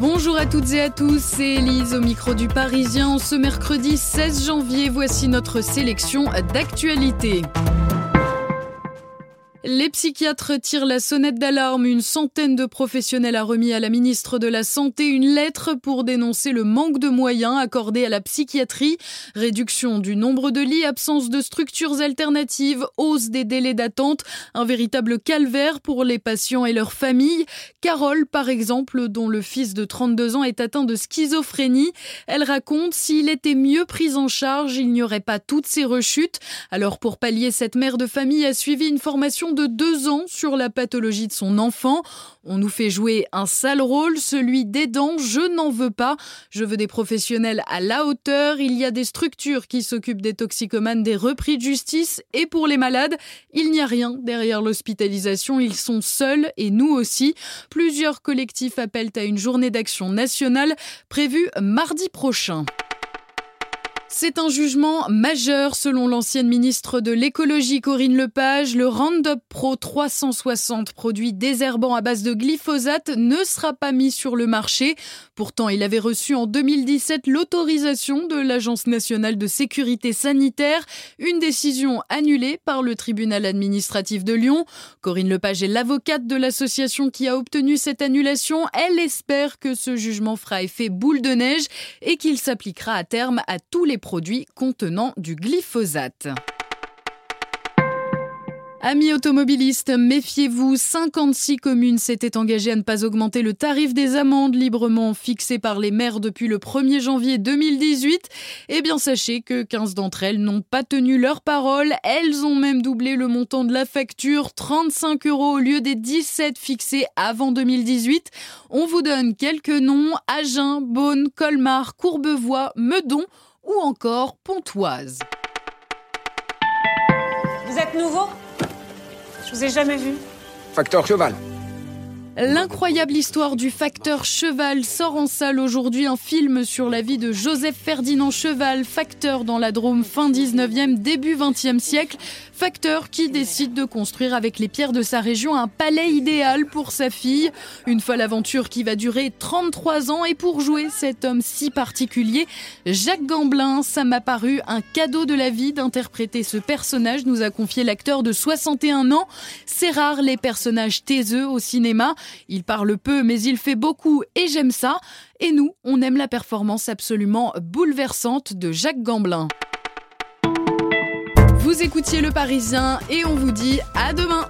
Bonjour à toutes et à tous, c'est Elise au micro du Parisien. Ce mercredi 16 janvier, voici notre sélection d'actualités. Les psychiatres tirent la sonnette d'alarme. Une centaine de professionnels a remis à la ministre de la Santé une lettre pour dénoncer le manque de moyens accordés à la psychiatrie. Réduction du nombre de lits, absence de structures alternatives, hausse des délais d'attente, un véritable calvaire pour les patients et leurs familles. Carole, par exemple, dont le fils de 32 ans est atteint de schizophrénie, elle raconte s'il était mieux pris en charge, il n'y aurait pas toutes ces rechutes. Alors pour pallier, cette mère de famille a suivi une formation de deux ans sur la pathologie de son enfant. On nous fait jouer un sale rôle, celui d'aidant. Je n'en veux pas. Je veux des professionnels à la hauteur. Il y a des structures qui s'occupent des toxicomanes, des repris de justice. Et pour les malades, il n'y a rien derrière l'hospitalisation. Ils sont seuls et nous aussi. Plusieurs collectifs appellent à une journée d'action nationale prévue mardi prochain. C'est un jugement majeur selon l'ancienne ministre de l'écologie Corinne Lepage. Le Roundup Pro 360, produit désherbant à base de glyphosate, ne sera pas mis sur le marché. Pourtant, il avait reçu en 2017 l'autorisation de l'Agence nationale de sécurité sanitaire, une décision annulée par le tribunal administratif de Lyon. Corinne Lepage est l'avocate de l'association qui a obtenu cette annulation. Elle espère que ce jugement fera effet boule de neige et qu'il s'appliquera à terme à tous les produits contenant du glyphosate. Amis automobilistes, méfiez-vous, 56 communes s'étaient engagées à ne pas augmenter le tarif des amendes librement fixé par les maires depuis le 1er janvier 2018. Eh bien, sachez que 15 d'entre elles n'ont pas tenu leur parole. Elles ont même doublé le montant de la facture, 35 euros au lieu des 17 fixés avant 2018. On vous donne quelques noms, Agen, Beaune, Colmar, Courbevoie, Meudon ou encore Pontoise. Vous êtes nouveau? Je vous ai jamais vu. Facteur cheval. L'incroyable histoire du facteur Cheval sort en salle aujourd'hui un film sur la vie de Joseph Ferdinand Cheval, facteur dans la Drôme fin 19e, début 20e siècle. Facteur qui décide de construire avec les pierres de sa région un palais idéal pour sa fille. Une folle aventure qui va durer 33 ans et pour jouer cet homme si particulier, Jacques Gamblin, ça m'a paru un cadeau de la vie d'interpréter ce personnage, nous a confié l'acteur de 61 ans. C'est rare les personnages taiseux au cinéma. Il parle peu, mais il fait beaucoup et j'aime ça. Et nous, on aime la performance absolument bouleversante de Jacques Gamblin. Vous écoutiez Le Parisien et on vous dit à demain